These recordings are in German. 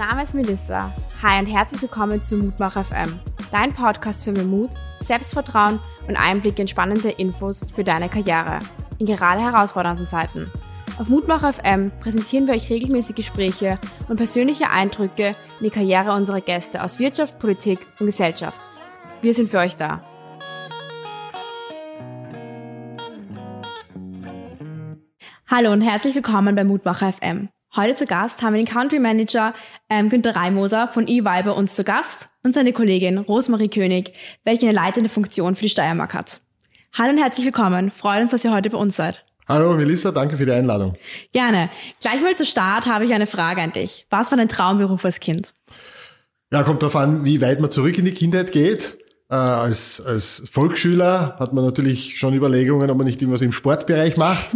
Name ist Melissa. Hi und herzlich willkommen zu Mutmach FM, dein Podcast für mehr Mut, Selbstvertrauen und Einblick in spannende Infos für deine Karriere in gerade herausfordernden Zeiten. Auf Mutmach FM präsentieren wir euch regelmäßig Gespräche und persönliche Eindrücke in die Karriere unserer Gäste aus Wirtschaft, Politik und Gesellschaft. Wir sind für euch da. Hallo und herzlich willkommen bei Mutmacher FM. Heute zu Gast haben wir den Country Manager ähm, Günter Reimoser von EY bei uns zu Gast und seine Kollegin Rosemarie König, welche eine leitende Funktion für die Steiermark hat. Hallo und herzlich willkommen. Freuen uns, dass ihr heute bei uns seid. Hallo Melissa, danke für die Einladung. Gerne. Gleich mal zu Start habe ich eine Frage an dich. Was war dein Traumberuf als Kind? Ja, kommt darauf an, wie weit man zurück in die Kindheit geht. Äh, als, als Volksschüler hat man natürlich schon Überlegungen, ob man nicht irgendwas im Sportbereich macht.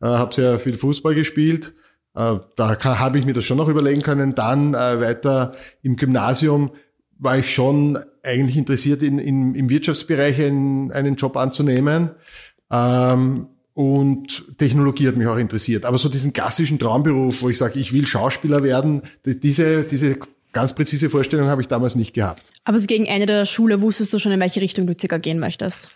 Äh, habe sehr viel Fußball gespielt äh, da habe ich mir das schon noch überlegen können. Dann äh, weiter im Gymnasium war ich schon eigentlich interessiert, in, in, im Wirtschaftsbereich einen, einen Job anzunehmen. Ähm, und Technologie hat mich auch interessiert. Aber so diesen klassischen Traumberuf, wo ich sage, ich will Schauspieler werden, diese, diese ganz präzise Vorstellung habe ich damals nicht gehabt. Aber so gegen Ende der Schule wusstest du schon, in welche Richtung du circa gehen möchtest?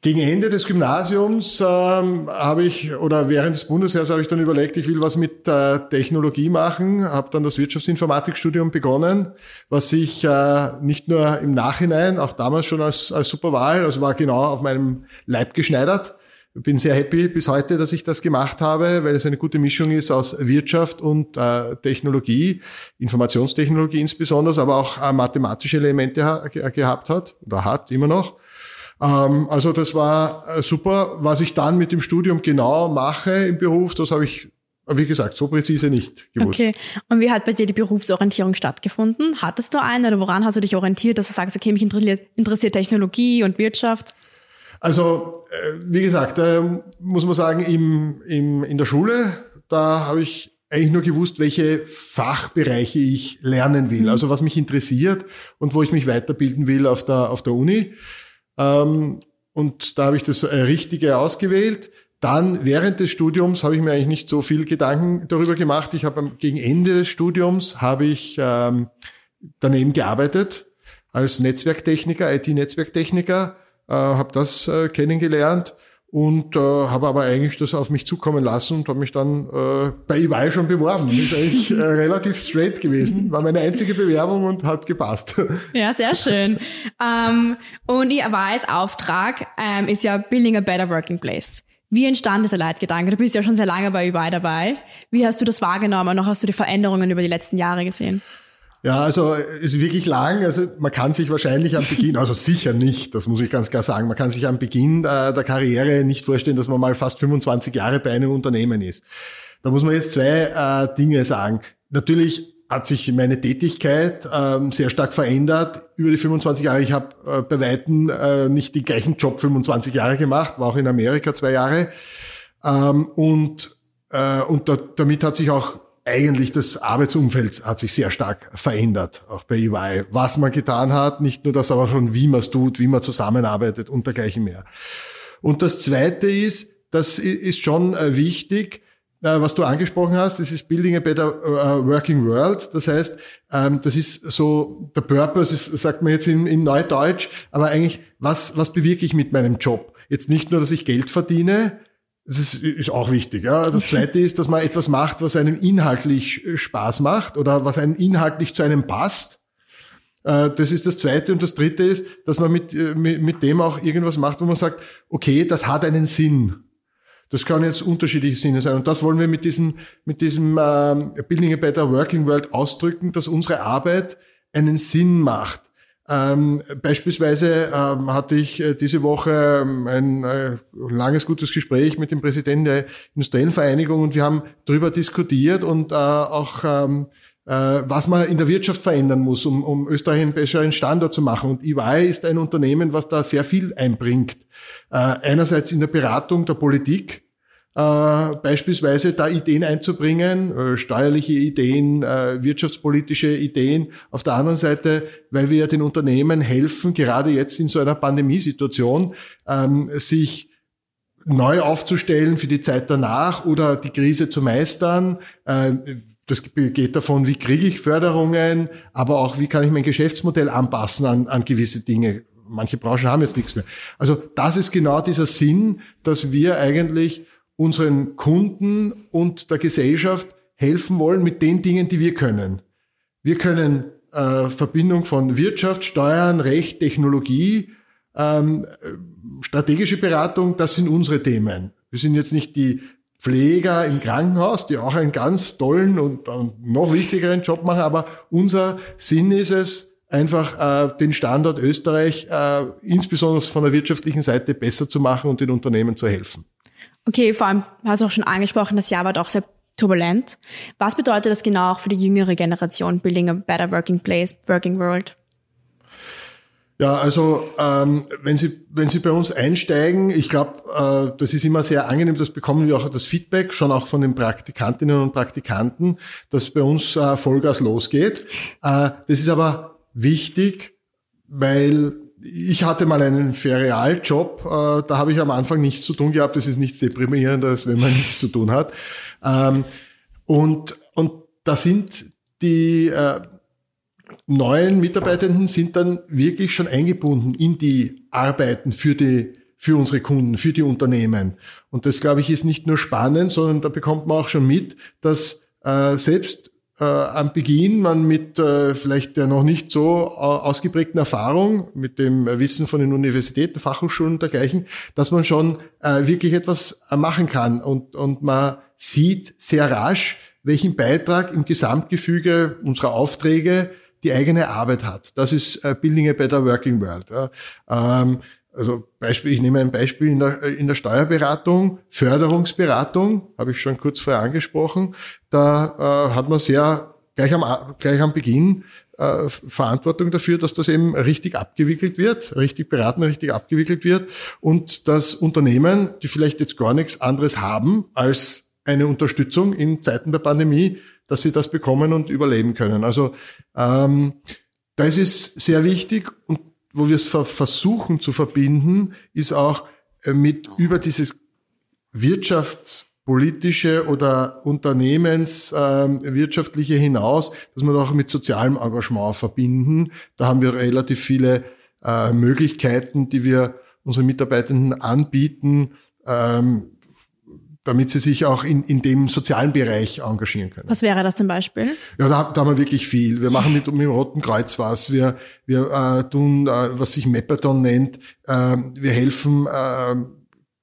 Gegen Ende des Gymnasiums ähm, habe ich, oder während des Bundesheers habe ich dann überlegt, ich will was mit äh, Technologie machen, habe dann das Wirtschaftsinformatikstudium begonnen, was sich äh, nicht nur im Nachhinein, auch damals schon als, als super Wahl, also war genau auf meinem Leib geschneidert. Bin sehr happy bis heute, dass ich das gemacht habe, weil es eine gute Mischung ist aus Wirtschaft und äh, Technologie, Informationstechnologie insbesondere, aber auch äh, mathematische Elemente ha gehabt hat oder hat immer noch. Ähm, also das war äh, super. Was ich dann mit dem Studium genau mache im Beruf, das habe ich wie gesagt, so präzise nicht gewusst. Okay. Und wie hat bei dir die Berufsorientierung stattgefunden? Hattest du eine oder woran hast du dich orientiert, dass du sagst, okay, mich interessiert Technologie und Wirtschaft? Also, äh, wie gesagt, muss man sagen, im, im, in der Schule, da habe ich eigentlich nur gewusst, welche Fachbereiche ich lernen will, mhm. also was mich interessiert und wo ich mich weiterbilden will auf der, auf der Uni. Ähm, und da habe ich das äh, Richtige ausgewählt. Dann während des Studiums habe ich mir eigentlich nicht so viel Gedanken darüber gemacht. Ich habe gegen Ende des Studiums habe ich ähm, daneben gearbeitet als Netzwerktechniker, IT-Netzwerktechniker, äh, habe das äh, kennengelernt und äh, habe aber eigentlich das auf mich zukommen lassen und habe mich dann äh, bei EY schon beworben. Ist eigentlich äh, relativ straight gewesen, war meine einzige Bewerbung und hat gepasst. Ja, sehr schön. Ähm, und EYs Auftrag ähm, ist ja Building a Better Working Place. Wie entstand dieser Leitgedanke? Du bist ja schon sehr lange bei EY dabei. Wie hast du das wahrgenommen und noch hast du die Veränderungen über die letzten Jahre gesehen? Ja, also ist wirklich lang. Also man kann sich wahrscheinlich am Beginn, also sicher nicht, das muss ich ganz klar sagen, man kann sich am Beginn äh, der Karriere nicht vorstellen, dass man mal fast 25 Jahre bei einem Unternehmen ist. Da muss man jetzt zwei äh, Dinge sagen. Natürlich hat sich meine Tätigkeit ähm, sehr stark verändert über die 25 Jahre. Ich habe äh, bei Weitem äh, nicht den gleichen Job 25 Jahre gemacht, war auch in Amerika zwei Jahre. Ähm, und äh, und da, damit hat sich auch eigentlich das Arbeitsumfeld hat sich sehr stark verändert, auch bei EY. Was man getan hat, nicht nur das, aber schon wie man es tut, wie man zusammenarbeitet und dergleichen mehr. Und das Zweite ist, das ist schon äh, wichtig, äh, was du angesprochen hast, das ist Building a Better äh, Working World. Das heißt, ähm, das ist so, der Purpose ist, sagt man jetzt in, in Neudeutsch, aber eigentlich, was, was bewirke ich mit meinem Job? Jetzt nicht nur, dass ich Geld verdiene, das ist, ist auch wichtig. Ja. Das Zweite ist, dass man etwas macht, was einem inhaltlich äh, Spaß macht oder was einem inhaltlich zu einem passt. Äh, das ist das Zweite. Und das Dritte ist, dass man mit, äh, mit, mit dem auch irgendwas macht, wo man sagt, okay, das hat einen Sinn. Das kann jetzt unterschiedliche Sinne sein. Und das wollen wir mit diesem, mit diesem ähm, Building a Better Working World ausdrücken, dass unsere Arbeit einen Sinn macht. Ähm, beispielsweise ähm, hatte ich äh, diese Woche ähm, ein äh, langes, gutes Gespräch mit dem Präsidenten der Industriellen Vereinigung und wir haben darüber diskutiert und äh, auch ähm, äh, was man in der Wirtschaft verändern muss, um, um Österreich einen besseren Standort zu machen. Und EY ist ein Unternehmen, was da sehr viel einbringt. Äh, einerseits in der Beratung der Politik, äh, beispielsweise da Ideen einzubringen, äh, steuerliche Ideen, äh, wirtschaftspolitische Ideen. Auf der anderen Seite, weil wir den Unternehmen helfen, gerade jetzt in so einer Pandemiesituation, ähm, sich neu aufzustellen für die Zeit danach oder die Krise zu meistern. Äh, das geht davon, wie kriege ich Förderungen, aber auch wie kann ich mein Geschäftsmodell anpassen an, an gewisse Dinge. Manche Branchen haben jetzt nichts mehr. Also das ist genau dieser Sinn, dass wir eigentlich unseren Kunden und der Gesellschaft helfen wollen mit den Dingen, die wir können. Wir können äh, Verbindung von Wirtschaft, Steuern, Recht, Technologie, ähm, strategische Beratung, das sind unsere Themen. Wir sind jetzt nicht die Pfleger im Krankenhaus, die auch einen ganz tollen und, und noch wichtigeren Job machen, aber unser Sinn ist es, einfach äh, den Standort Österreich äh, insbesondere von der wirtschaftlichen Seite besser zu machen und den Unternehmen zu helfen. Okay, vor allem hast du auch schon angesprochen, das Jahr war doch sehr turbulent. Was bedeutet das genau auch für die jüngere Generation, Building a Better Working Place, Working World? Ja, also ähm, wenn Sie wenn Sie bei uns einsteigen, ich glaube, äh, das ist immer sehr angenehm. Das bekommen wir auch das Feedback schon auch von den Praktikantinnen und Praktikanten, dass bei uns äh, Vollgas losgeht. Äh, das ist aber wichtig, weil ich hatte mal einen Ferialjob, äh, da habe ich am Anfang nichts zu tun gehabt. Das ist nichts deprimierendes, wenn man nichts zu tun hat. Ähm, und und da sind die äh, neuen Mitarbeitenden sind dann wirklich schon eingebunden in die Arbeiten für die für unsere Kunden, für die Unternehmen. Und das, glaube ich, ist nicht nur spannend, sondern da bekommt man auch schon mit, dass äh, selbst äh, am Beginn man mit äh, vielleicht der noch nicht so äh, ausgeprägten Erfahrung, mit dem Wissen von den Universitäten, Fachhochschulen und dergleichen, dass man schon äh, wirklich etwas äh, machen kann. Und, und man sieht sehr rasch, welchen Beitrag im Gesamtgefüge unserer Aufträge die eigene Arbeit hat. Das ist äh, Building a Better Working World. Ähm, also Beispiel, ich nehme ein Beispiel in der, in der Steuerberatung, Förderungsberatung, habe ich schon kurz vorher angesprochen. Da äh, hat man sehr gleich am, gleich am Beginn äh, Verantwortung dafür, dass das eben richtig abgewickelt wird, richtig beraten, richtig abgewickelt wird und dass Unternehmen, die vielleicht jetzt gar nichts anderes haben als eine Unterstützung in Zeiten der Pandemie, dass sie das bekommen und überleben können. Also ähm, das ist sehr wichtig und wo wir es versuchen zu verbinden, ist auch äh, mit über dieses wirtschaftspolitische oder unternehmenswirtschaftliche ähm, hinaus, dass wir auch mit sozialem Engagement verbinden. Da haben wir relativ viele äh, Möglichkeiten, die wir unseren Mitarbeitenden anbieten. Ähm, damit sie sich auch in, in dem sozialen Bereich engagieren können. Was wäre das zum Beispiel? Ja, da, da haben wir wirklich viel. Wir machen mit, mit dem Roten Kreuz was. Wir, wir äh, tun, äh, was sich Mapperton nennt. Äh, wir helfen, äh,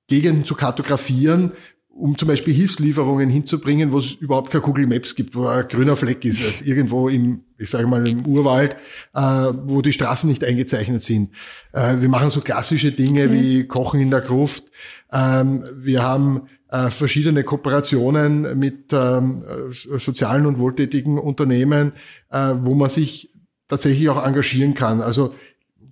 Gegenden zu kartografieren, um zum Beispiel Hilfslieferungen hinzubringen, wo es überhaupt keine Google Maps gibt, wo ein grüner Fleck ist, also irgendwo im, ich sage mal, im Urwald, äh, wo die Straßen nicht eingezeichnet sind. Äh, wir machen so klassische Dinge mhm. wie Kochen in der Gruft. Ähm, wir haben äh, verschiedene Kooperationen mit ähm, sozialen und wohltätigen Unternehmen, äh, wo man sich tatsächlich auch engagieren kann. Also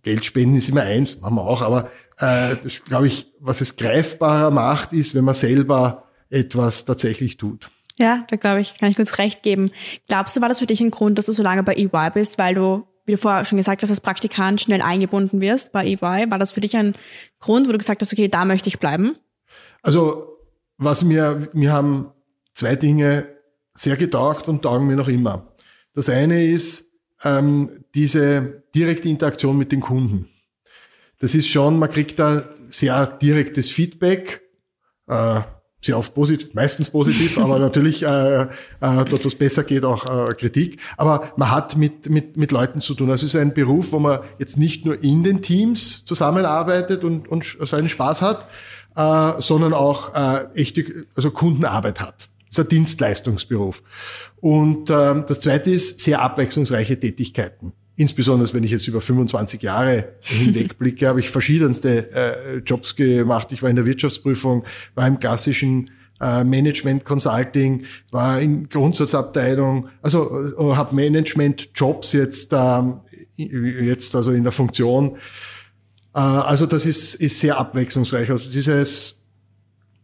Geld spenden ist immer eins, machen wir auch, aber äh, das glaube ich, was es greifbarer macht, ist, wenn man selber etwas tatsächlich tut. Ja, da glaube ich, kann ich kurz recht geben. Glaubst du, war das für dich ein Grund, dass du so lange bei EY bist, weil du, wie du vorher schon gesagt hast, als Praktikant schnell eingebunden wirst bei EY? War das für dich ein Grund, wo du gesagt hast, okay, da möchte ich bleiben? Also was mir, mir haben zwei Dinge sehr getaugt und taugen mir noch immer. Das eine ist ähm, diese direkte Interaktion mit den Kunden. Das ist schon, man kriegt da sehr direktes Feedback, äh, sehr oft positiv, meistens positiv, aber natürlich äh, äh, dort, was besser geht, auch äh, Kritik. Aber man hat mit, mit, mit Leuten zu tun. Also es ist ein Beruf, wo man jetzt nicht nur in den Teams zusammenarbeitet und, und seinen Spaß hat, äh, sondern auch äh, echte also Kundenarbeit hat. Das ist ein Dienstleistungsberuf. Und äh, das Zweite ist sehr abwechslungsreiche Tätigkeiten. Insbesondere wenn ich jetzt über 25 Jahre hinweg blicke, habe ich verschiedenste äh, Jobs gemacht. Ich war in der Wirtschaftsprüfung, war im klassischen äh, Management Consulting, war in Grundsatzabteilung, also äh, habe Management Jobs jetzt ähm, jetzt also in der Funktion äh, also das ist, ist sehr abwechslungsreich. Also dieses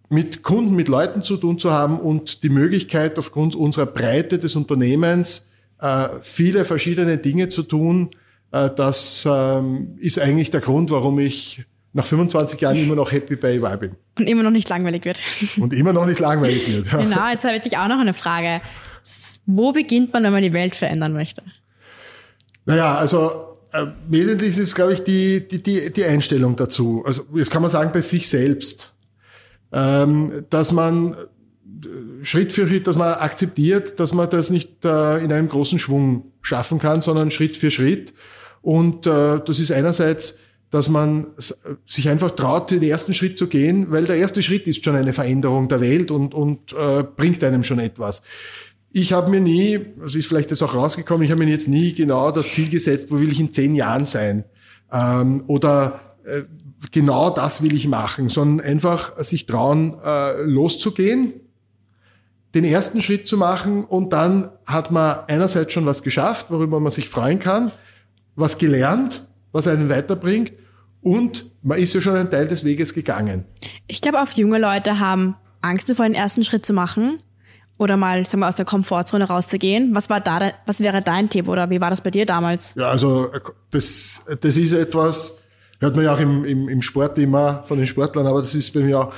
mit Kunden, mit Leuten zu tun zu haben und die Möglichkeit aufgrund unserer Breite des Unternehmens viele verschiedene Dinge zu tun, äh, das ähm, ist eigentlich der Grund, warum ich nach 25 Jahren immer noch happy bei EY bin. Und immer noch nicht langweilig wird. Und immer noch nicht langweilig wird. Ja. Genau, jetzt habe ich auch noch eine Frage. Wo beginnt man, wenn man die Welt verändern möchte? Naja, also äh, wesentlich ist, glaube ich, die, die, die, die Einstellung dazu. Also jetzt kann man sagen, bei sich selbst. Ähm, dass man äh, Schritt für Schritt, dass man akzeptiert, dass man das nicht äh, in einem großen Schwung schaffen kann, sondern Schritt für Schritt. Und äh, das ist einerseits, dass man sich einfach traut, den ersten Schritt zu gehen, weil der erste Schritt ist schon eine Veränderung der Welt und, und äh, bringt einem schon etwas. Ich habe mir nie, also ist vielleicht das auch rausgekommen, ich habe mir jetzt nie genau das Ziel gesetzt, wo will ich in zehn Jahren sein ähm, oder äh, genau das will ich machen, sondern einfach sich trauen, äh, loszugehen, den ersten Schritt zu machen und dann hat man einerseits schon was geschafft, worüber man sich freuen kann, was gelernt, was einen weiterbringt und man ist ja schon einen Teil des Weges gegangen. Ich glaube, oft junge Leute haben Angst davor, den ersten Schritt zu machen oder mal, sagen wir, aus der Komfortzone rauszugehen. Was war da, was wäre dein Tipp oder wie war das bei dir damals? Ja, also das, das ist etwas, hört man ja auch im, im, im Sport immer von den Sportlern, aber das ist bei mir auch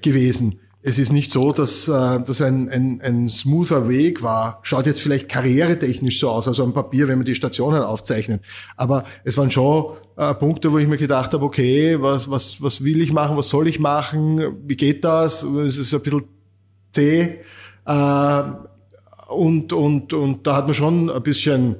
gewesen. Es ist nicht so, dass äh, das ein, ein, ein smoother Weg war. Schaut jetzt vielleicht karrieretechnisch so aus, also am Papier, wenn man die Stationen aufzeichnet. Aber es waren schon äh, Punkte, wo ich mir gedacht habe, okay, was, was, was will ich machen, was soll ich machen, wie geht das? Es ist ein bisschen zäh. Äh, und, und, und da hat man schon ein bisschen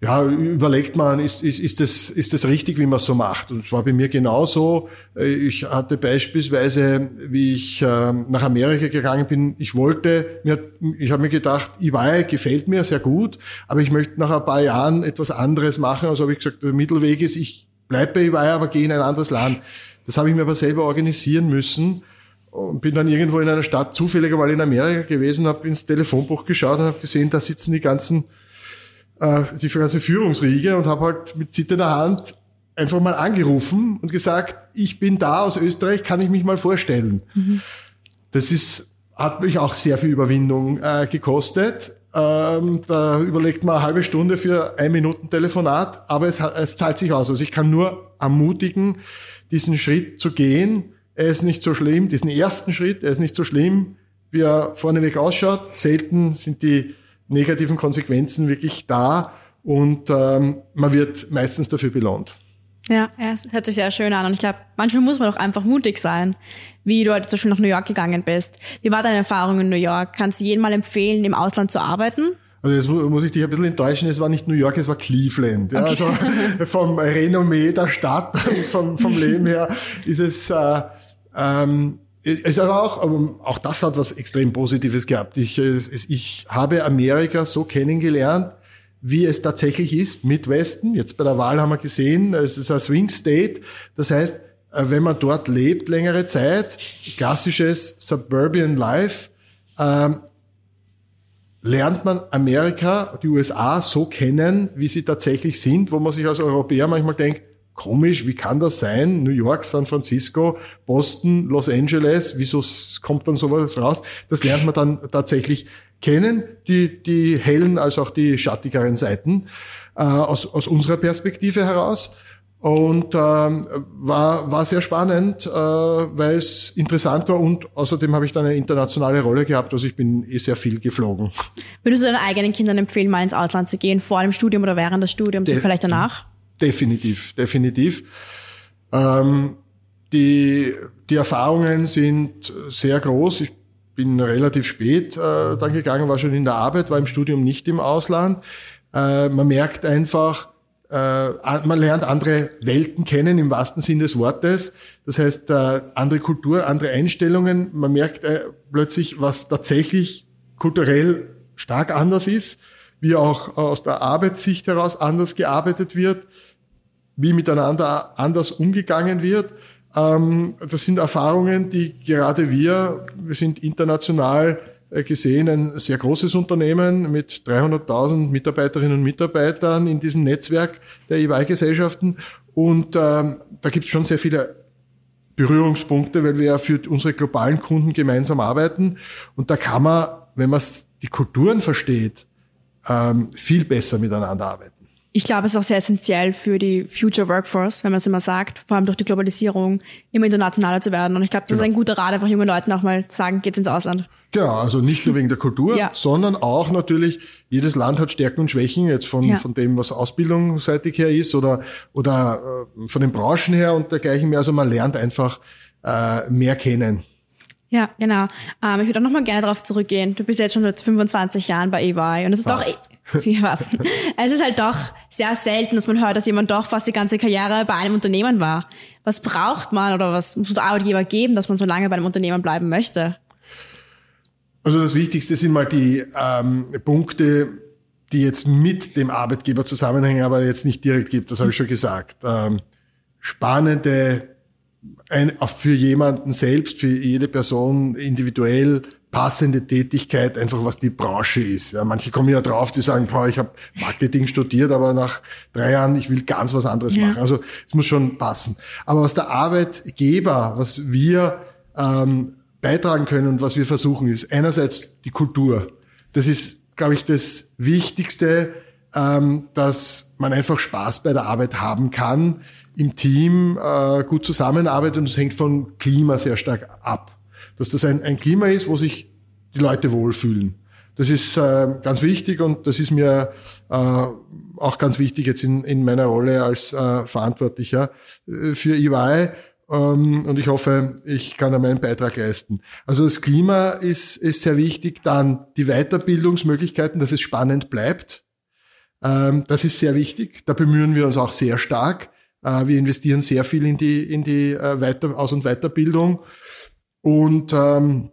ja, überlegt man, ist, ist, ist, das, ist das richtig, wie man so macht? Und es war bei mir genauso. Ich hatte beispielsweise, wie ich äh, nach Amerika gegangen bin, ich wollte, mir, ich habe mir gedacht, EY gefällt mir sehr gut, aber ich möchte nach ein paar Jahren etwas anderes machen. Also habe ich gesagt, der Mittelweg ist, ich bleibe bei EY, aber gehe in ein anderes Land. Das habe ich mir aber selber organisieren müssen und bin dann irgendwo in einer Stadt zufällig mal in Amerika gewesen, habe ins Telefonbuch geschaut und habe gesehen, da sitzen die ganzen äh, die ganze Führungsriege und habe halt mit zitternder Hand einfach mal angerufen und gesagt, ich bin da aus Österreich, kann ich mich mal vorstellen. Mhm. Das ist, hat mich auch sehr viel Überwindung äh, gekostet. Ähm, da überlegt man eine halbe Stunde für ein Minuten Telefonat, aber es, es zahlt sich aus. Also ich kann nur ermutigen, diesen Schritt zu gehen. Er ist nicht so schlimm, diesen ersten Schritt, er ist nicht so schlimm, wie er vorneweg ausschaut. Selten sind die negativen Konsequenzen wirklich da und ähm, man wird meistens dafür belohnt. Ja, ja, es hört sich sehr schön an. Und ich glaube, manchmal muss man doch einfach mutig sein, wie du heute zum Beispiel nach New York gegangen bist. Wie war deine Erfahrung in New York? Kannst du jedem mal empfehlen, im Ausland zu arbeiten? Also jetzt muss ich dich ein bisschen enttäuschen, es war nicht New York, es war Cleveland. Ja, okay. Also vom Renommee der Stadt und vom, vom Leben her ist es äh, ähm, es aber auch, aber auch das hat was extrem Positives gehabt. Ich, es, ich habe Amerika so kennengelernt, wie es tatsächlich ist, Midwesten. Jetzt bei der Wahl haben wir gesehen, es ist ein Swing State. Das heißt, äh, wenn man dort lebt längere Zeit, klassisches Suburban Life, ähm, lernt man Amerika, die USA so kennen, wie sie tatsächlich sind, wo man sich als Europäer manchmal denkt, komisch, wie kann das sein? New York, San Francisco, Boston, Los Angeles, wieso kommt dann sowas raus? Das lernt man dann tatsächlich kennen, die, die hellen als auch die schattigeren Seiten äh, aus, aus unserer Perspektive heraus. Und ähm, war, war sehr spannend, äh, weil es interessant war und außerdem habe ich dann eine internationale Rolle gehabt, also ich bin eh sehr viel geflogen. Würdest du deinen eigenen Kindern empfehlen, mal ins Ausland zu gehen, vor dem Studium oder während des Studiums, De vielleicht danach? Definitiv, definitiv. Ähm, die, die Erfahrungen sind sehr groß. Ich bin relativ spät äh, dann gegangen, war schon in der Arbeit, war im Studium nicht im Ausland. Äh, man merkt einfach, äh, man lernt andere Welten kennen im wahrsten Sinn des Wortes. Das heißt, äh, andere Kultur, andere Einstellungen. Man merkt äh, plötzlich, was tatsächlich kulturell stark anders ist, wie auch aus der Arbeitssicht heraus anders gearbeitet wird wie miteinander anders umgegangen wird. Ähm, das sind Erfahrungen, die gerade wir, wir sind international äh, gesehen ein sehr großes Unternehmen mit 300.000 Mitarbeiterinnen und Mitarbeitern in diesem Netzwerk der EY-Gesellschaften. Und ähm, da gibt es schon sehr viele Berührungspunkte, weil wir ja für unsere globalen Kunden gemeinsam arbeiten. Und da kann man, wenn man die Kulturen versteht, ähm, viel besser miteinander arbeiten. Ich glaube, es ist auch sehr essentiell für die Future Workforce, wenn man es immer sagt, vor allem durch die Globalisierung immer internationaler zu werden. Und ich glaube, das genau. ist ein guter Rat, einfach jungen Leuten auch mal zu sagen, geht's ins Ausland. Genau, also nicht nur wegen der Kultur, ja. sondern auch natürlich, jedes Land hat Stärken und Schwächen, jetzt von, ja. von dem, was ausbildungsseitig her ist oder, oder äh, von den Branchen her und dergleichen mehr. Also man lernt einfach äh, mehr kennen. Ja, genau. Ähm, ich würde auch nochmal gerne darauf zurückgehen. Du bist jetzt schon seit 25 Jahren bei EY und es ist fast. doch, wie was? es ist halt doch sehr selten, dass man hört, dass jemand doch fast die ganze Karriere bei einem Unternehmen war. Was braucht man oder was muss der Arbeitgeber geben, dass man so lange bei einem Unternehmen bleiben möchte? Also das Wichtigste sind mal die ähm, Punkte, die jetzt mit dem Arbeitgeber zusammenhängen, aber jetzt nicht direkt gibt. Das habe ich schon gesagt. Ähm, spannende ein, für jemanden selbst, für jede Person individuell passende Tätigkeit, einfach was die Branche ist. Ja, manche kommen ja drauf, die sagen, boah, ich habe Marketing studiert, aber nach drei Jahren, ich will ganz was anderes ja. machen. Also es muss schon passen. Aber was der Arbeitgeber, was wir ähm, beitragen können und was wir versuchen, ist einerseits die Kultur. Das ist, glaube ich, das Wichtigste, ähm, dass man einfach Spaß bei der Arbeit haben kann im Team äh, gut zusammenarbeitet und es hängt vom Klima sehr stark ab. Dass das ein, ein Klima ist, wo sich die Leute wohlfühlen. Das ist äh, ganz wichtig und das ist mir äh, auch ganz wichtig jetzt in, in meiner Rolle als äh, Verantwortlicher äh, für EY. Ähm, und ich hoffe, ich kann da meinen Beitrag leisten. Also das Klima ist, ist sehr wichtig. Dann die Weiterbildungsmöglichkeiten, dass es spannend bleibt. Ähm, das ist sehr wichtig. Da bemühen wir uns auch sehr stark. Äh, wir investieren sehr viel in die, in die äh, Weiter-, Aus- und Weiterbildung und, ähm,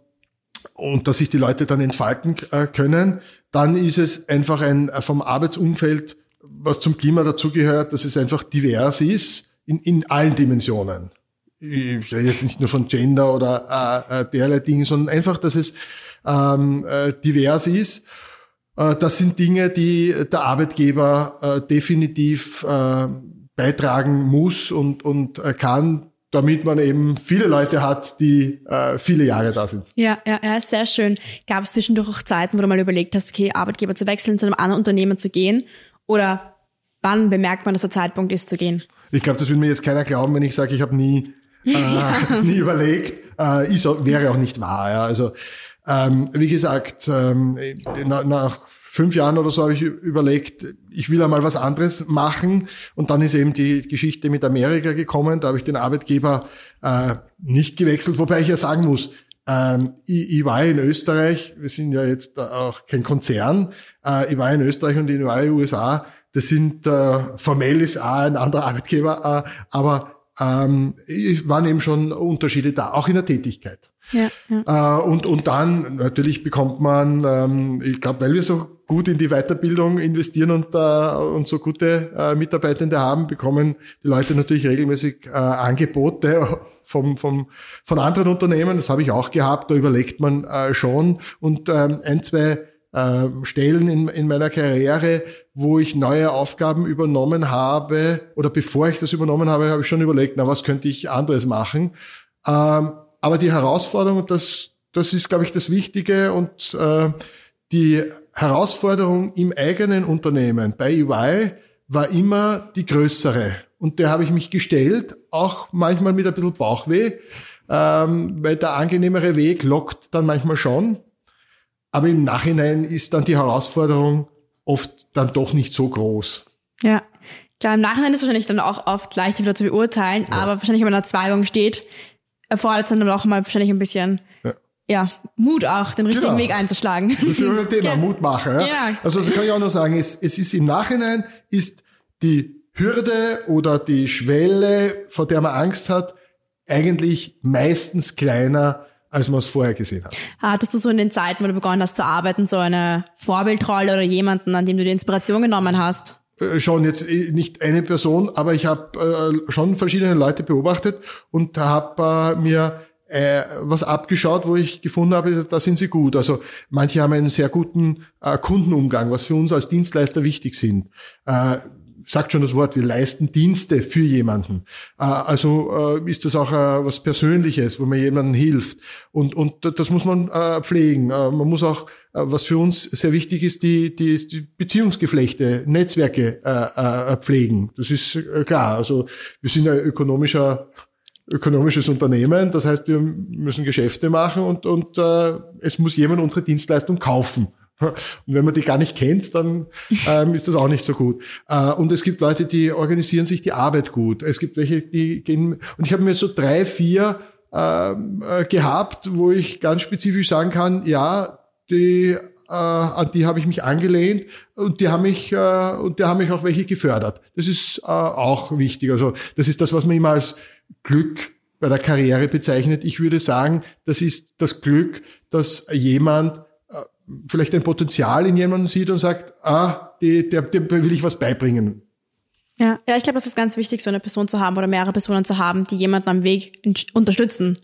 und dass sich die Leute dann entfalten äh, können. Dann ist es einfach ein vom Arbeitsumfeld, was zum Klima dazugehört, dass es einfach divers ist in, in allen Dimensionen. Ich rede jetzt nicht nur von Gender oder äh, derlei Dinge, sondern einfach, dass es ähm, äh, divers ist. Äh, das sind Dinge, die der Arbeitgeber äh, definitiv äh, beitragen muss und, und kann, damit man eben viele Leute hat, die äh, viele Jahre da sind. Ja, ja, ja, sehr schön. Gab es zwischendurch auch Zeiten, wo du mal überlegt hast, okay, Arbeitgeber zu wechseln, zu einem anderen Unternehmen zu gehen? Oder wann bemerkt man, dass der Zeitpunkt ist, zu gehen? Ich glaube, das will mir jetzt keiner glauben, wenn ich sage, ich habe nie, äh, ja. nie überlegt. Äh, ist, wäre auch nicht wahr. Ja. Also ähm, wie gesagt, ähm, nach, nach fünf Jahren oder so habe ich überlegt, ich will einmal was anderes machen. Und dann ist eben die Geschichte mit Amerika gekommen. Da habe ich den Arbeitgeber äh, nicht gewechselt, wobei ich ja sagen muss, ähm, ich, ich war in Österreich, wir sind ja jetzt auch kein Konzern, äh, ich war in Österreich und in den USA, das sind äh, formell ist auch ein anderer Arbeitgeber, äh, aber ähm, waren eben schon Unterschiede da, auch in der Tätigkeit. Ja, ja. Äh, und, und dann natürlich bekommt man, ähm, ich glaube, weil wir so gut in die Weiterbildung investieren und, äh, und so gute äh, Mitarbeitende haben, bekommen die Leute natürlich regelmäßig äh, Angebote vom, vom, von anderen Unternehmen. Das habe ich auch gehabt, da überlegt man äh, schon. Und ähm, ein, zwei äh, Stellen in, in meiner Karriere, wo ich neue Aufgaben übernommen habe, oder bevor ich das übernommen habe, habe ich schon überlegt, na, was könnte ich anderes machen. Ähm, aber die Herausforderung, das, das ist, glaube ich, das Wichtige und äh, die Herausforderung im eigenen Unternehmen bei EY war immer die größere. Und der habe ich mich gestellt, auch manchmal mit ein bisschen Bauchweh, ähm, weil der angenehmere Weg lockt dann manchmal schon. Aber im Nachhinein ist dann die Herausforderung oft dann doch nicht so groß. Ja, klar, im Nachhinein ist es wahrscheinlich dann auch oft leichter wieder zu beurteilen, ja. aber wahrscheinlich, wenn man in der Zweigung steht, erfordert es dann auch mal wahrscheinlich ein bisschen ja. Ja Mut auch, den richtigen genau. Weg einzuschlagen. Das ist immer ein Thema, Mut machen. Ja? ja. Also das kann ich auch nur sagen, es, es ist im Nachhinein, ist die Hürde oder die Schwelle, vor der man Angst hat, eigentlich meistens kleiner, als man es vorher gesehen hat. Hattest du so in den Zeiten, wo du begonnen hast zu arbeiten, so eine Vorbildrolle oder jemanden, an dem du die Inspiration genommen hast? Äh, schon jetzt äh, nicht eine Person, aber ich habe äh, schon verschiedene Leute beobachtet und habe äh, mir äh, was abgeschaut, wo ich gefunden habe, da sind sie gut. Also manche haben einen sehr guten äh, Kundenumgang, was für uns als Dienstleister wichtig sind. Äh, sagt schon das Wort, wir leisten Dienste für jemanden. Äh, also äh, ist das auch äh, was Persönliches, wo man jemandem hilft. Und, und das muss man pflegen. Man muss auch, was für uns sehr wichtig ist, die, die, die Beziehungsgeflechte, Netzwerke pflegen. Das ist klar. Also wir sind ein ökonomischer ökonomisches Unternehmen. Das heißt, wir müssen Geschäfte machen und, und äh, es muss jemand unsere Dienstleistung kaufen. Und wenn man die gar nicht kennt, dann ähm, ist das auch nicht so gut. Äh, und es gibt Leute, die organisieren sich die Arbeit gut. Es gibt welche, die gehen. Und ich habe mir so drei, vier ähm, äh, gehabt, wo ich ganz spezifisch sagen kann, ja, die äh, an die habe ich mich angelehnt und die haben mich äh, und die haben mich auch welche gefördert. Das ist äh, auch wichtig. Also das ist das, was man immer als Glück bei der Karriere bezeichnet. Ich würde sagen, das ist das Glück, dass jemand vielleicht ein Potenzial in jemandem sieht und sagt, ah, der, will ich was beibringen. Ja, ja ich glaube, das ist ganz wichtig, so eine Person zu haben oder mehrere Personen zu haben, die jemanden am Weg unterstützen.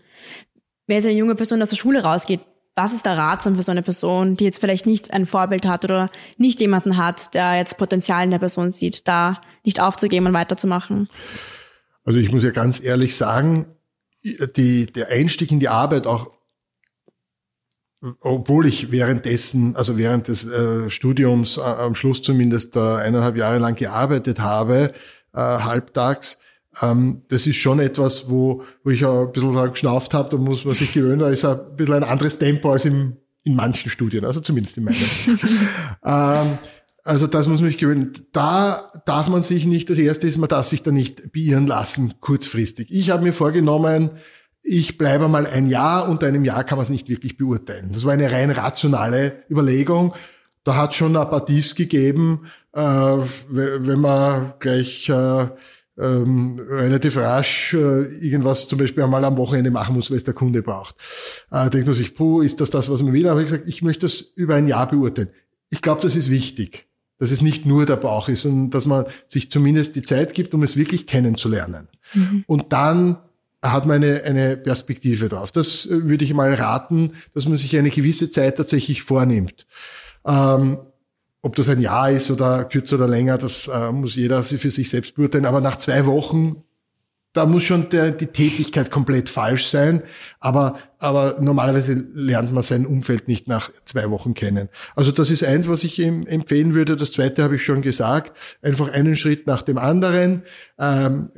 Wenn jetzt eine junge Person aus der Schule rausgeht, was ist da ratsam für so eine Person, die jetzt vielleicht nicht ein Vorbild hat oder nicht jemanden hat, der jetzt Potenzial in der Person sieht, da nicht aufzugeben und weiterzumachen? Also ich muss ja ganz ehrlich sagen, die, der Einstieg in die Arbeit auch obwohl ich währenddessen, also während des äh, Studiums äh, am Schluss zumindest äh, eineinhalb Jahre lang gearbeitet habe, äh, halbtags, ähm, das ist schon etwas, wo, wo ich auch ein bisschen geschnauft habe, da muss man sich gewöhnen, da ist ein bisschen ein anderes Tempo als im, in manchen Studien, also zumindest in meinen. ähm, also das muss man sich gewöhnen. Da darf man sich nicht, das erste ist, man darf sich da nicht beirren lassen, kurzfristig. Ich habe mir vorgenommen, ich bleibe mal ein Jahr, unter einem Jahr kann man es nicht wirklich beurteilen. Das war eine rein rationale Überlegung. Da hat schon ein paar Tiefs gegeben, äh, wenn man gleich äh, ähm, relativ rasch äh, irgendwas zum Beispiel einmal am Wochenende machen muss, weil es der Kunde braucht. Äh, denkt man sich, puh, ist das das, was man will? Aber ich gesagt, ich möchte das über ein Jahr beurteilen. Ich glaube, das ist wichtig, dass es nicht nur der Bauch ist, sondern dass man sich zumindest die Zeit gibt, um es wirklich kennenzulernen. Mhm. Und dann hat man eine, eine Perspektive drauf. Das äh, würde ich mal raten, dass man sich eine gewisse Zeit tatsächlich vornimmt. Ähm, ob das ein Jahr ist oder kürzer oder länger, das äh, muss jeder für sich selbst beurteilen. Aber nach zwei Wochen da muss schon der, die Tätigkeit komplett falsch sein, aber, aber normalerweise lernt man sein Umfeld nicht nach zwei Wochen kennen. Also das ist eins, was ich ihm empfehlen würde. Das zweite habe ich schon gesagt. Einfach einen Schritt nach dem anderen, ähm,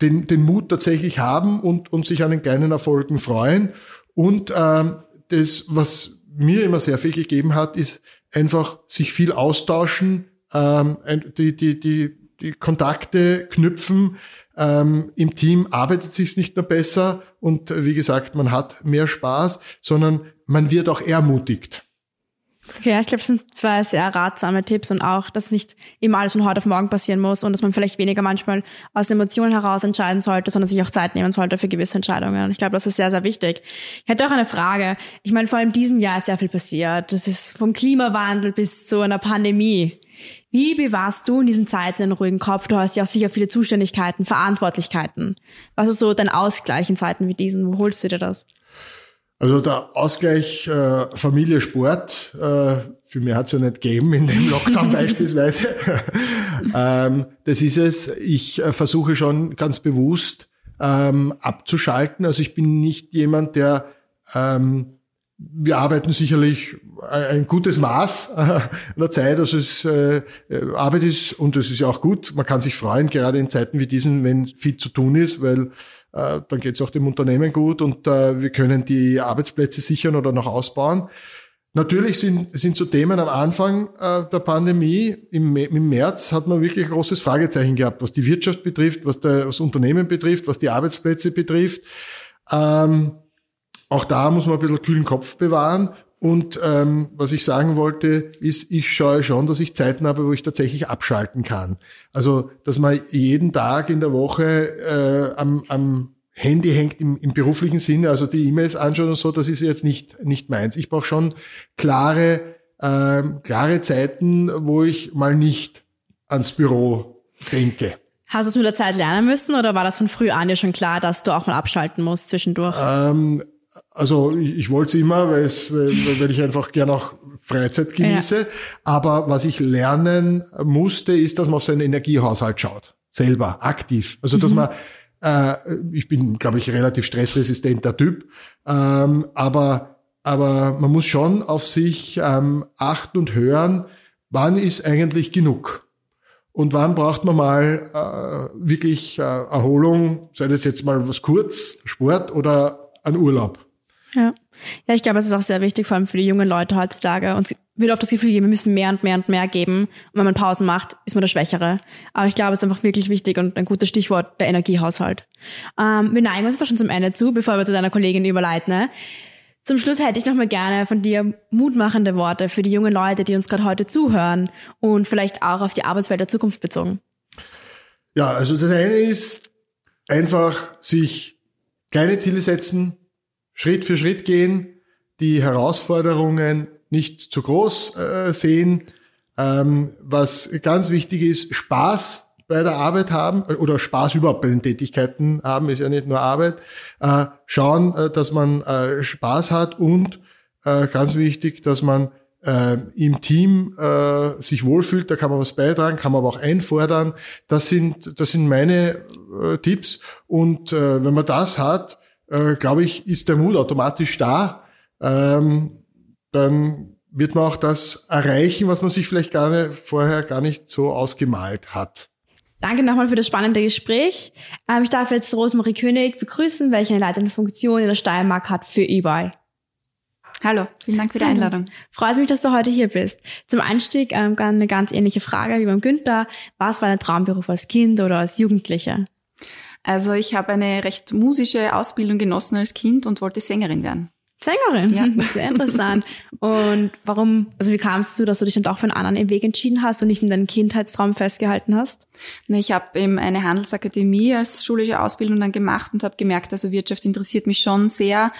den, den Mut tatsächlich haben und, und sich an den kleinen Erfolgen freuen. Und ähm, das, was mir immer sehr viel gegeben hat, ist einfach sich viel austauschen, ähm, die, die, die, die Kontakte knüpfen, ähm, Im Team arbeitet sich nicht nur besser und äh, wie gesagt, man hat mehr Spaß, sondern man wird auch ermutigt. Okay, ich glaube, das sind zwei sehr ratsame Tipps und auch, dass nicht immer alles von heute auf morgen passieren muss und dass man vielleicht weniger manchmal aus den Emotionen heraus entscheiden sollte, sondern sich auch Zeit nehmen sollte für gewisse Entscheidungen. Ich glaube, das ist sehr, sehr wichtig. Ich hätte auch eine Frage. Ich meine, vor allem diesem Jahr ist sehr viel passiert. Das ist vom Klimawandel bis zu einer Pandemie. Wie bewahrst du in diesen Zeiten einen ruhigen Kopf? Du hast ja auch sicher viele Zuständigkeiten, Verantwortlichkeiten. Was ist so dein Ausgleich in Zeiten wie diesen? Wo holst du dir das? Also der Ausgleich äh, Familie Sport, äh, für mich hat's ja nicht gegeben in dem Lockdown beispielsweise. ähm, das ist es. Ich äh, versuche schon ganz bewusst ähm, abzuschalten. Also ich bin nicht jemand, der ähm, wir arbeiten sicherlich ein gutes Maß an der Zeit. Also es, äh, Arbeit ist, und es ist ja auch gut, man kann sich freuen, gerade in Zeiten wie diesen, wenn viel zu tun ist, weil äh, dann geht es auch dem Unternehmen gut und äh, wir können die Arbeitsplätze sichern oder noch ausbauen. Natürlich sind, sind so Themen am Anfang äh, der Pandemie, im, im März hat man wirklich ein großes Fragezeichen gehabt, was die Wirtschaft betrifft, was das Unternehmen betrifft, was die Arbeitsplätze betrifft. Ähm, auch da muss man ein bisschen kühlen Kopf bewahren. Und ähm, was ich sagen wollte, ist, ich schaue schon, dass ich Zeiten habe, wo ich tatsächlich abschalten kann. Also, dass man jeden Tag in der Woche äh, am, am Handy hängt im, im beruflichen Sinne, also die E-Mails anschauen und so, das ist jetzt nicht, nicht meins. Ich brauche schon klare, äh, klare Zeiten, wo ich mal nicht ans Büro denke. Hast du es mit der Zeit lernen müssen oder war das von früh an dir schon klar, dass du auch mal abschalten musst zwischendurch? Ähm, also ich, wollte es immer, weil, ich einfach gern auch Freizeit genieße. Ja. Aber was ich lernen musste, ist, dass man auf seinen Energiehaushalt schaut. Selber, aktiv. Also, dass mhm. man, äh, ich bin, glaube ich, relativ stressresistenter Typ, ähm, aber, aber man muss schon auf sich ähm, achten und hören, wann ist eigentlich genug? Und wann braucht man mal äh, wirklich äh, Erholung, sei das jetzt mal was kurz, Sport oder ein Urlaub? Ja. Ja, ich glaube, es ist auch sehr wichtig, vor allem für die jungen Leute heutzutage. Und wird oft das Gefühl geben, wir müssen mehr und mehr und mehr geben. Und wenn man Pausen macht, ist man der Schwächere. Aber ich glaube, es ist einfach wirklich wichtig und ein gutes Stichwort, der Energiehaushalt. Ähm, wir neigen uns auch schon zum Ende zu, bevor wir zu deiner Kollegin überleiten. Ne? Zum Schluss hätte ich noch mal gerne von dir mutmachende Worte für die jungen Leute, die uns gerade heute zuhören und vielleicht auch auf die Arbeitswelt der Zukunft bezogen. Ja, also das eine ist einfach sich kleine Ziele setzen, Schritt für Schritt gehen, die Herausforderungen nicht zu groß äh, sehen. Ähm, was ganz wichtig ist, Spaß bei der Arbeit haben oder Spaß überhaupt bei den Tätigkeiten haben, ist ja nicht nur Arbeit. Äh, schauen, äh, dass man äh, Spaß hat und äh, ganz wichtig, dass man äh, im Team äh, sich wohlfühlt, da kann man was beitragen, kann man aber auch einfordern. Das sind, das sind meine äh, Tipps. Und äh, wenn man das hat, äh, glaube ich, ist der Mut automatisch da. Ähm, dann wird man auch das erreichen, was man sich vielleicht gar nicht, vorher gar nicht so ausgemalt hat. Danke nochmal für das spannende Gespräch. Ähm, ich darf jetzt Rosemarie König begrüßen, welche eine leitende Funktion in der Steiermark hat für eBay. Hallo, vielen Dank für die Einladung. Freut mich, dass du heute hier bist. Zum Einstieg ähm, eine ganz ähnliche Frage wie beim Günther. Was war dein Traumberuf als Kind oder als Jugendliche? Also ich habe eine recht musische Ausbildung genossen als Kind und wollte Sängerin werden. Sängerin, ja. sehr interessant. Und warum, also wie kamst du, dass du dich dann doch für einen anderen Weg entschieden hast und nicht in deinem Kindheitstraum festgehalten hast? Ich habe eben eine Handelsakademie als schulische Ausbildung dann gemacht und habe gemerkt, also Wirtschaft interessiert mich schon sehr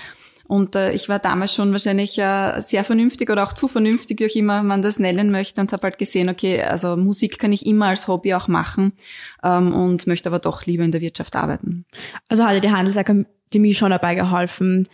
und äh, ich war damals schon wahrscheinlich äh, sehr vernünftig oder auch zu vernünftig, wie auch immer man das nennen möchte, und habe halt gesehen, okay, also Musik kann ich immer als Hobby auch machen ähm, und möchte aber doch lieber in der Wirtschaft arbeiten. Also hat dir die Handelsakademie schon dabei geholfen,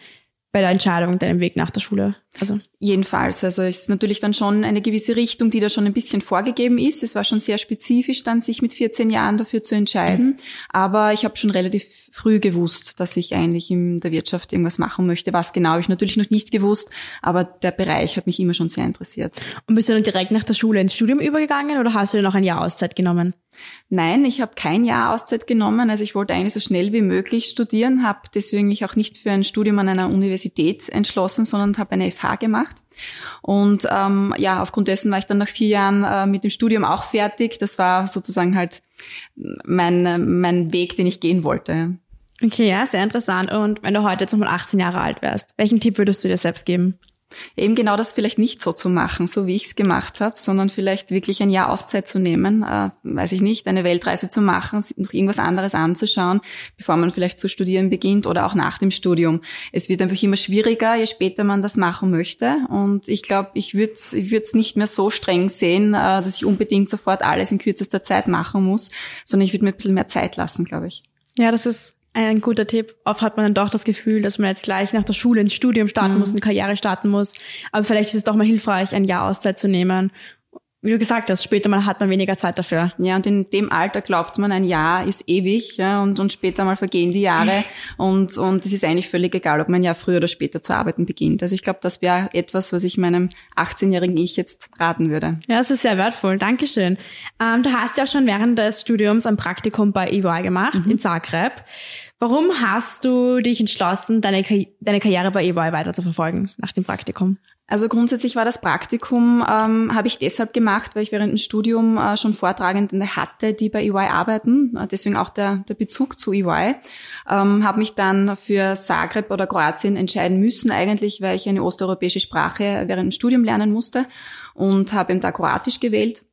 bei der Entscheidung, deinem Weg nach der Schule? Also jedenfalls, also es ist natürlich dann schon eine gewisse Richtung, die da schon ein bisschen vorgegeben ist. Es war schon sehr spezifisch dann, sich mit 14 Jahren dafür zu entscheiden. Mhm. Aber ich habe schon relativ früh gewusst, dass ich eigentlich in der Wirtschaft irgendwas machen möchte. Was genau, ich natürlich noch nicht gewusst, aber der Bereich hat mich immer schon sehr interessiert. Und bist du dann direkt nach der Schule ins Studium übergegangen oder hast du dir noch ein Jahr Auszeit genommen? Nein, ich habe kein Jahr Auszeit genommen. Also ich wollte eigentlich so schnell wie möglich studieren, habe deswegen mich auch nicht für ein Studium an einer Universität entschlossen, sondern habe eine FH gemacht. Und ähm, ja, aufgrund dessen war ich dann nach vier Jahren äh, mit dem Studium auch fertig. Das war sozusagen halt mein, mein Weg, den ich gehen wollte. Okay, ja, sehr interessant. Und wenn du heute jetzt nochmal 18 Jahre alt wärst, welchen Tipp würdest du dir selbst geben? Eben genau das vielleicht nicht so zu machen, so wie ich es gemacht habe, sondern vielleicht wirklich ein Jahr Auszeit zu nehmen, äh, weiß ich nicht, eine Weltreise zu machen, noch irgendwas anderes anzuschauen, bevor man vielleicht zu studieren beginnt oder auch nach dem Studium. Es wird einfach immer schwieriger, je später man das machen möchte. Und ich glaube, ich würde es ich würd's nicht mehr so streng sehen, äh, dass ich unbedingt sofort alles in kürzester Zeit machen muss, sondern ich würde mir ein bisschen mehr Zeit lassen, glaube ich. Ja, das ist ein guter Tipp. Oft hat man dann doch das Gefühl, dass man jetzt gleich nach der Schule ins Studium starten mhm. muss, eine Karriere starten muss. Aber vielleicht ist es doch mal hilfreich, ein Jahr Auszeit zu nehmen wie du gesagt hast, später mal hat man weniger Zeit dafür. Ja, und in dem Alter glaubt man, ein Jahr ist ewig, ja, und, und später mal vergehen die Jahre und, und es ist eigentlich völlig egal, ob man ein Jahr früher oder später zu arbeiten beginnt. Also ich glaube, das wäre etwas, was ich meinem 18-jährigen Ich jetzt raten würde. Ja, das ist sehr wertvoll. Dankeschön. Ähm, du hast ja auch schon während des Studiums ein Praktikum bei EY gemacht, mhm. in Zagreb. Warum hast du dich entschlossen, deine, deine Karriere bei EY weiter zu verfolgen nach dem Praktikum? Also grundsätzlich war das Praktikum, ähm, habe ich deshalb gemacht, weil ich während dem Studium äh, schon Vortragende hatte, die bei EY arbeiten. Äh, deswegen auch der, der Bezug zu EY. Ähm, habe mich dann für Zagreb oder Kroatien entscheiden müssen, eigentlich, weil ich eine osteuropäische Sprache während dem Studium lernen musste und habe eben da Kroatisch gewählt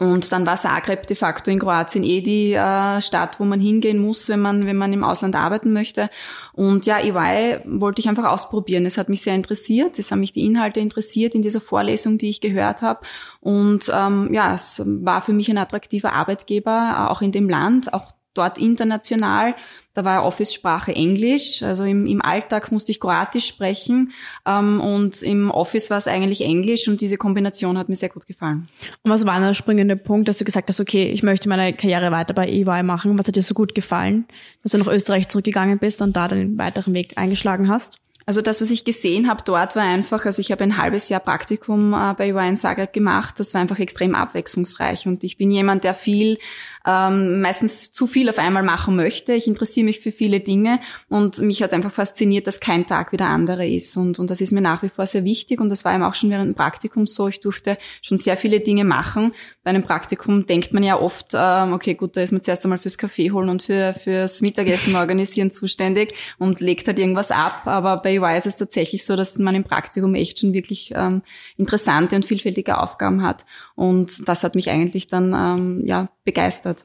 und dann war Zagreb de facto in Kroatien eh die äh, Stadt, wo man hingehen muss, wenn man, wenn man im Ausland arbeiten möchte. Und ja, EY wollte ich einfach ausprobieren. Es hat mich sehr interessiert. Es haben mich die Inhalte interessiert in dieser Vorlesung, die ich gehört habe. Und ähm, ja, es war für mich ein attraktiver Arbeitgeber, auch in dem Land, auch dort international. Da war Office-Sprache Englisch, also im, im Alltag musste ich Kroatisch sprechen ähm, und im Office war es eigentlich Englisch und diese Kombination hat mir sehr gut gefallen. Und was war der springende Punkt, dass du gesagt hast, okay, ich möchte meine Karriere weiter bei EY machen? Was hat dir so gut gefallen, dass du nach Österreich zurückgegangen bist und da den weiteren Weg eingeschlagen hast? Also das, was ich gesehen habe dort, war einfach, also ich habe ein halbes Jahr Praktikum äh, bei UI in Zagreb gemacht. Das war einfach extrem abwechslungsreich und ich bin jemand, der viel ähm, meistens zu viel auf einmal machen möchte. Ich interessiere mich für viele Dinge und mich hat einfach fasziniert, dass kein Tag wie der andere ist. Und, und das ist mir nach wie vor sehr wichtig und das war eben auch schon während dem Praktikum so. Ich durfte schon sehr viele Dinge machen. Bei einem Praktikum denkt man ja oft, ähm, okay, gut, da ist man zuerst einmal fürs Kaffee holen und für, fürs Mittagessen organisieren zuständig und legt halt irgendwas ab. Aber bei UI ist es tatsächlich so, dass man im Praktikum echt schon wirklich ähm, interessante und vielfältige Aufgaben hat. Und das hat mich eigentlich dann ähm, ja begeistert.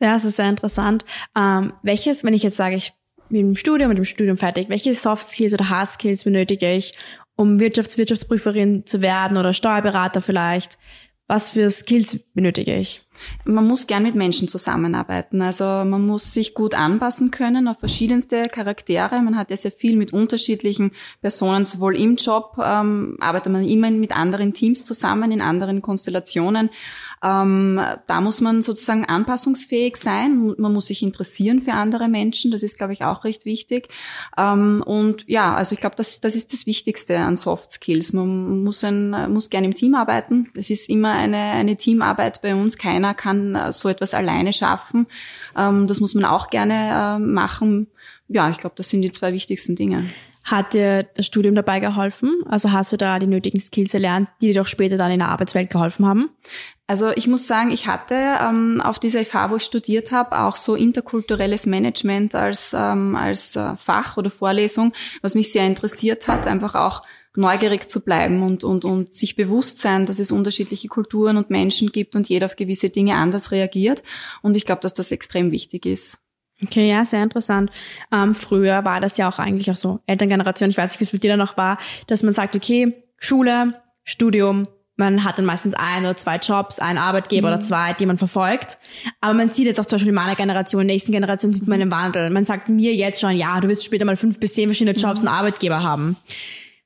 Ja, es ist sehr interessant. Ähm, welches, wenn ich jetzt sage, ich bin im Studium, mit dem Studium fertig, welche Soft Skills oder Hard Skills benötige ich, um Wirtschaftswirtschaftsprüferin zu werden oder Steuerberater vielleicht? Was für Skills benötige ich? Man muss gern mit Menschen zusammenarbeiten. Also man muss sich gut anpassen können auf verschiedenste Charaktere. Man hat ja sehr viel mit unterschiedlichen Personen, sowohl im Job ähm, arbeitet man immer mit anderen Teams zusammen, in anderen Konstellationen. Ähm, da muss man sozusagen anpassungsfähig sein. Man muss sich interessieren für andere Menschen. Das ist, glaube ich, auch recht wichtig. Ähm, und ja, also ich glaube, das, das ist das Wichtigste an Soft Skills. Man muss, ein, muss gerne im Team arbeiten. Es ist immer eine, eine Teamarbeit bei uns. Keiner kann äh, so etwas alleine schaffen. Ähm, das muss man auch gerne äh, machen. Ja, ich glaube, das sind die zwei wichtigsten Dinge. Hat dir das Studium dabei geholfen? Also hast du da die nötigen Skills erlernt, die dir doch später dann in der Arbeitswelt geholfen haben? Also ich muss sagen, ich hatte ähm, auf dieser FH, wo ich studiert habe, auch so interkulturelles Management als, ähm, als äh, Fach oder Vorlesung, was mich sehr interessiert hat, einfach auch neugierig zu bleiben und, und, und sich bewusst sein, dass es unterschiedliche Kulturen und Menschen gibt und jeder auf gewisse Dinge anders reagiert. Und ich glaube, dass das extrem wichtig ist. Okay, ja, sehr interessant. Ähm, früher war das ja auch eigentlich auch so Elterngeneration, ich weiß nicht, wie es mit dir da noch war, dass man sagt, okay, Schule, Studium, man hat dann meistens ein oder zwei Jobs, einen Arbeitgeber mhm. oder zwei, die man verfolgt. Aber man sieht jetzt auch zum Beispiel in meiner Generation, in der nächsten Generation sieht man einen Wandel. Man sagt mir jetzt schon, ja, du wirst später mal fünf bis zehn verschiedene Jobs mhm. und Arbeitgeber haben.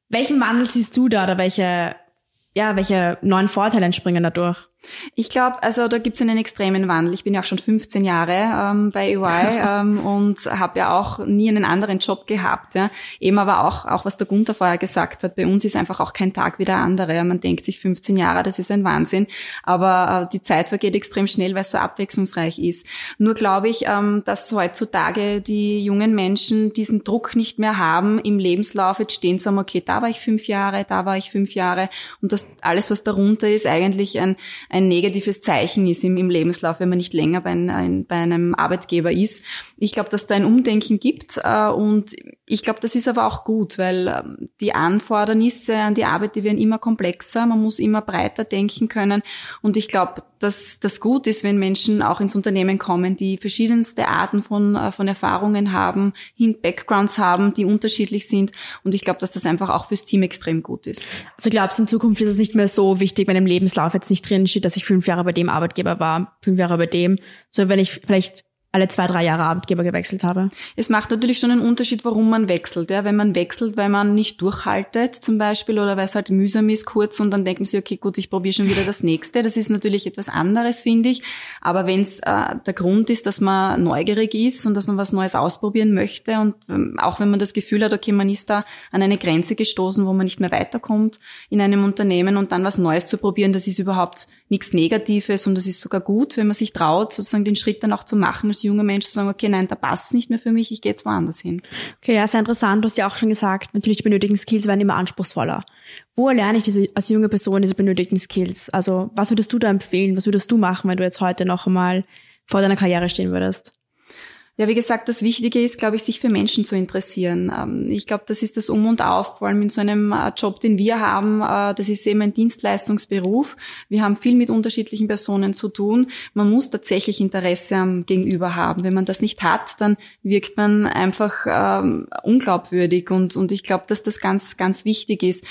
Welchen Wandel siehst du da oder welche, ja, welche neuen Vorteile entspringen dadurch? Ich glaube, also da gibt es einen extremen Wandel. Ich bin ja auch schon 15 Jahre ähm, bei EY ähm, und habe ja auch nie einen anderen Job gehabt. Ja. Eben aber auch, auch was der Gunther vorher gesagt hat, bei uns ist einfach auch kein Tag wie der andere. Man denkt sich 15 Jahre, das ist ein Wahnsinn. Aber äh, die Zeit vergeht extrem schnell, weil es so abwechslungsreich ist. Nur glaube ich, ähm, dass heutzutage die jungen Menschen diesen Druck nicht mehr haben, im Lebenslauf jetzt stehen zu haben, okay, da war ich fünf Jahre, da war ich fünf Jahre und das alles, was darunter ist, eigentlich ein ein negatives Zeichen ist im, im Lebenslauf, wenn man nicht länger bei, ein, bei einem Arbeitgeber ist. Ich glaube, dass da ein Umdenken gibt äh, und ich glaube, das ist aber auch gut, weil ähm, die Anfordernisse an die Arbeit, die werden immer komplexer, man muss immer breiter denken können und ich glaube, dass das gut ist, wenn Menschen auch ins Unternehmen kommen, die verschiedenste Arten von, äh, von Erfahrungen haben, Backgrounds haben, die unterschiedlich sind. Und ich glaube, dass das einfach auch fürs Team extrem gut ist. Also glaubst du, in Zukunft ist es nicht mehr so wichtig, wenn im Lebenslauf jetzt nicht drin steht, dass ich fünf Jahre bei dem Arbeitgeber war, fünf Jahre bei dem, so wenn ich vielleicht alle zwei, drei Jahre Arbeitgeber gewechselt habe. Es macht natürlich schon einen Unterschied, warum man wechselt. Ja, wenn man wechselt, weil man nicht durchhaltet zum Beispiel oder weil es halt mühsam ist kurz und dann denkt man sich, okay, gut, ich probiere schon wieder das nächste. Das ist natürlich etwas anderes, finde ich. Aber wenn es äh, der Grund ist, dass man neugierig ist und dass man was Neues ausprobieren möchte und ähm, auch wenn man das Gefühl hat, okay, man ist da an eine Grenze gestoßen, wo man nicht mehr weiterkommt in einem Unternehmen und dann was Neues zu probieren, das ist überhaupt nichts Negatives und das ist sogar gut, wenn man sich traut, sozusagen den Schritt dann auch zu machen als junger Mensch, zu sagen, okay, nein, da passt nicht mehr für mich, ich gehe jetzt woanders hin. Okay, ja, sehr interessant. Du hast ja auch schon gesagt, natürlich benötigten Skills werden immer anspruchsvoller. Wo erlerne ich diese, als junge Person diese benötigten Skills? Also, was würdest du da empfehlen? Was würdest du machen, wenn du jetzt heute noch einmal vor deiner Karriere stehen würdest? Ja, wie gesagt, das Wichtige ist, glaube ich, sich für Menschen zu interessieren. Ähm, ich glaube, das ist das Um und Auf, vor allem in so einem äh, Job, den wir haben. Äh, das ist eben ein Dienstleistungsberuf. Wir haben viel mit unterschiedlichen Personen zu tun. Man muss tatsächlich Interesse am Gegenüber haben. Wenn man das nicht hat, dann wirkt man einfach ähm, unglaubwürdig. Und, und ich glaube, dass das ganz, ganz wichtig ist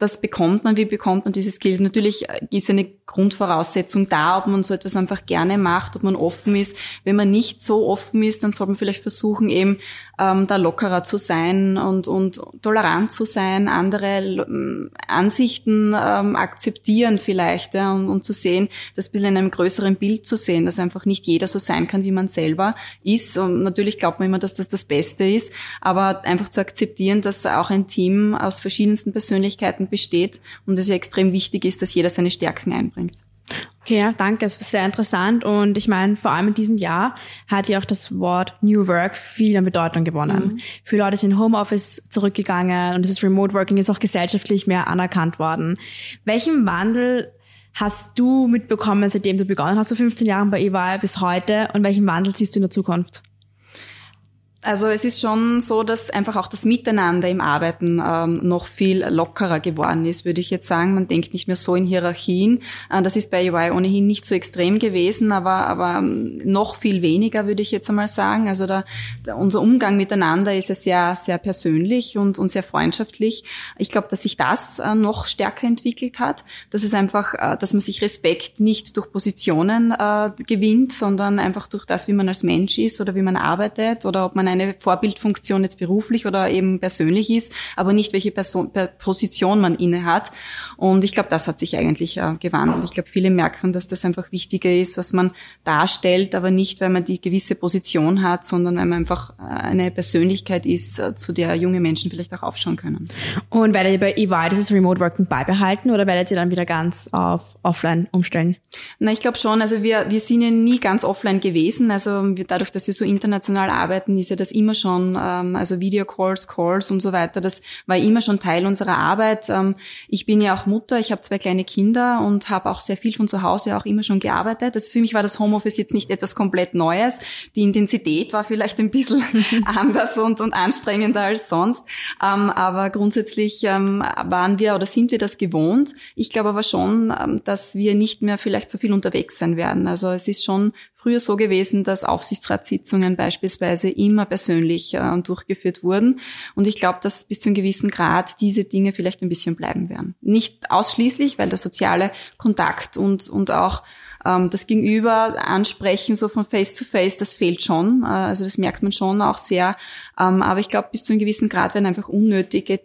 das bekommt man, wie bekommt man diese Skills? Natürlich ist eine Grundvoraussetzung da, ob man so etwas einfach gerne macht, ob man offen ist. Wenn man nicht so offen ist, dann sollte man vielleicht versuchen, eben ähm, da lockerer zu sein und, und tolerant zu sein, andere ähm, Ansichten ähm, akzeptieren vielleicht ja, und, und zu sehen, das ein bisschen in einem größeren Bild zu sehen, dass einfach nicht jeder so sein kann, wie man selber ist. Und natürlich glaubt man immer, dass das das Beste ist, aber einfach zu akzeptieren, dass auch ein Team aus verschiedensten Persönlichkeiten besteht und es ja extrem wichtig ist, dass jeder seine Stärken einbringt. Okay, ja, danke. Es war sehr interessant. Und ich meine, vor allem in diesem Jahr hat ja auch das Wort New Work viel an Bedeutung gewonnen. Mhm. Viele Leute sind Homeoffice zurückgegangen und dieses Remote Working ist auch gesellschaftlich mehr anerkannt worden. Welchen Wandel hast du mitbekommen, seitdem du begonnen hast, so 15 Jahren bei EY bis heute? Und welchen Wandel siehst du in der Zukunft? Also es ist schon so, dass einfach auch das Miteinander im Arbeiten ähm, noch viel lockerer geworden ist, würde ich jetzt sagen. Man denkt nicht mehr so in Hierarchien. Äh, das ist bei UI ohnehin nicht so extrem gewesen, aber, aber ähm, noch viel weniger, würde ich jetzt einmal sagen. Also da, da unser Umgang miteinander ist ja sehr, sehr persönlich und, und sehr freundschaftlich. Ich glaube, dass sich das äh, noch stärker entwickelt hat. Dass es einfach, äh, dass man sich Respekt nicht durch Positionen äh, gewinnt, sondern einfach durch das, wie man als Mensch ist oder wie man arbeitet oder ob man eine Vorbildfunktion jetzt beruflich oder eben persönlich ist, aber nicht welche Person, Position man inne hat. Und ich glaube, das hat sich eigentlich äh, gewandelt. Ich glaube, viele merken, dass das einfach wichtiger ist, was man darstellt, aber nicht, weil man die gewisse Position hat, sondern weil man einfach äh, eine Persönlichkeit ist, äh, zu der junge Menschen vielleicht auch aufschauen können. Und werdet ihr bei EY dieses Remote Working beibehalten oder werdet ihr dann wieder ganz auf Offline umstellen? Na, ich glaube schon. Also wir, wir sind ja nie ganz offline gewesen. Also dadurch, dass wir so international arbeiten, ist ja das immer schon, ähm, also Videocalls, Calls und so weiter, das war immer schon Teil unserer Arbeit. Ähm, ich bin ja auch Mutter, ich habe zwei kleine Kinder und habe auch sehr viel von zu Hause auch immer schon gearbeitet. Also für mich war das Homeoffice jetzt nicht etwas komplett Neues. Die Intensität war vielleicht ein bisschen anders und, und anstrengender als sonst. Ähm, aber grundsätzlich ähm, waren wir oder sind wir das gewohnt. Ich glaube aber schon, ähm, dass wir nicht mehr vielleicht so viel unterwegs sein werden. Also es ist schon früher so gewesen, dass Aufsichtsratssitzungen beispielsweise immer persönlich äh, durchgeführt wurden. Und ich glaube, dass bis zu einem gewissen Grad diese Dinge vielleicht ein bisschen bleiben werden. Nicht ausschließlich, weil der soziale Kontakt und, und auch ähm, das Gegenüber ansprechen, so von Face to Face, das fehlt schon. Äh, also das merkt man schon auch sehr. Ähm, aber ich glaube, bis zu einem gewissen Grad werden einfach unnötige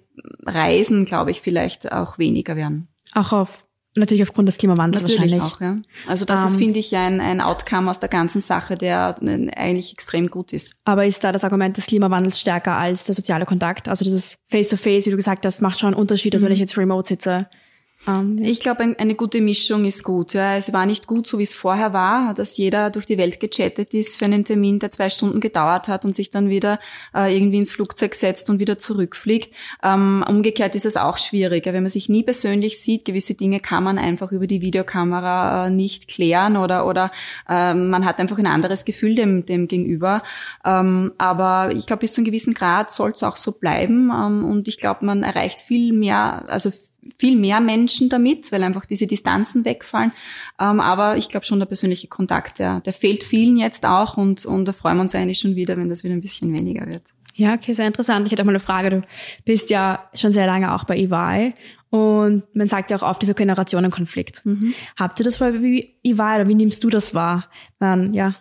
Reisen, glaube ich, vielleicht auch weniger werden. Auch auf Natürlich aufgrund des Klimawandels Natürlich wahrscheinlich. auch, ja. Also das um, ist, ähm, finde ich, ein, ein Outcome aus der ganzen Sache, der eigentlich extrem gut ist. Aber ist da das Argument des Klimawandels stärker als der soziale Kontakt? Also dieses Face-to-Face, -face, wie du gesagt hast, macht schon einen Unterschied, als wenn ich mhm. jetzt remote sitze. Ja. Ich glaube, eine gute Mischung ist gut. Ja. Es war nicht gut, so wie es vorher war, dass jeder durch die Welt gechattet ist für einen Termin, der zwei Stunden gedauert hat und sich dann wieder äh, irgendwie ins Flugzeug setzt und wieder zurückfliegt. Ähm, umgekehrt ist es auch schwieriger, wenn man sich nie persönlich sieht. Gewisse Dinge kann man einfach über die Videokamera äh, nicht klären oder oder äh, man hat einfach ein anderes Gefühl dem, dem gegenüber. Ähm, aber ich glaube, bis zu einem gewissen Grad soll es auch so bleiben. Ähm, und ich glaube, man erreicht viel mehr, also viel mehr Menschen damit, weil einfach diese Distanzen wegfallen. Ähm, aber ich glaube schon, der persönliche Kontakt, der, der fehlt vielen jetzt auch und, und da freuen wir uns eigentlich schon wieder, wenn das wieder ein bisschen weniger wird. Ja, okay, sehr interessant. Ich hätte auch mal eine Frage. Du bist ja schon sehr lange auch bei EY und man sagt ja auch oft dieser Generationenkonflikt. Mhm. Habt ihr das bei EY oder wie nimmst du das wahr? Man, ja,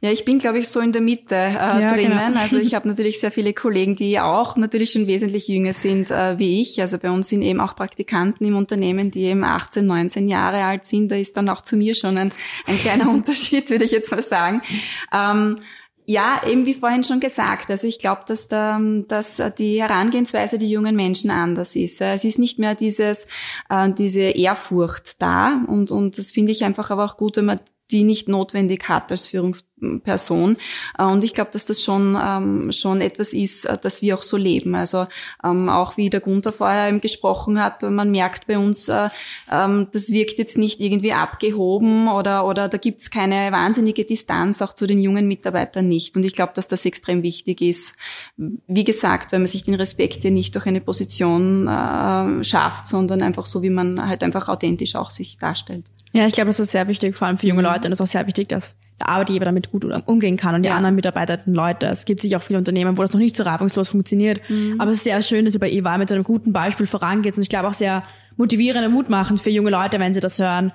ja, ich bin, glaube ich, so in der Mitte äh, ja, drinnen. Genau. Also ich habe natürlich sehr viele Kollegen, die auch natürlich schon wesentlich jünger sind äh, wie ich. Also bei uns sind eben auch Praktikanten im Unternehmen, die eben 18, 19 Jahre alt sind. Da ist dann auch zu mir schon ein, ein kleiner Unterschied, würde ich jetzt mal sagen. Ähm, ja, eben wie vorhin schon gesagt. Also ich glaube, dass, da, dass die Herangehensweise der jungen Menschen anders ist. Es ist nicht mehr dieses, äh, diese Ehrfurcht da. Und, und das finde ich einfach aber auch gut, wenn man die nicht notwendig hat als Führungsperson. Äh, und ich glaube, dass das schon, ähm, schon etwas ist, äh, dass wir auch so leben. Also ähm, auch wie der Gunther vorher eben gesprochen hat, man merkt bei uns, äh, ähm, das wirkt jetzt nicht irgendwie abgehoben oder, oder da gibt's keine wahnsinnige Distanz auch zu den jungen Mitarbeitern nicht. Und ich glaube, dass das extrem wichtig ist. Wie gesagt, wenn man sich den Respekt ja nicht durch eine Position äh, schafft, sondern einfach so, wie man halt einfach authentisch auch sich darstellt. Ja, ich glaube, das ist sehr wichtig, vor allem für junge mhm. Leute. Und es ist auch sehr wichtig, dass der Arbeitgeber damit gut umgehen kann und die ja. anderen mitarbeitenden Leute. Es gibt sich auch viele Unternehmen, wo das noch nicht so reibungslos funktioniert. Mhm. Aber es ist sehr schön, dass ihr bei EY mit so einem guten Beispiel vorangeht. Und ich glaube auch sehr motivierend und mutmachend für junge Leute, wenn sie das hören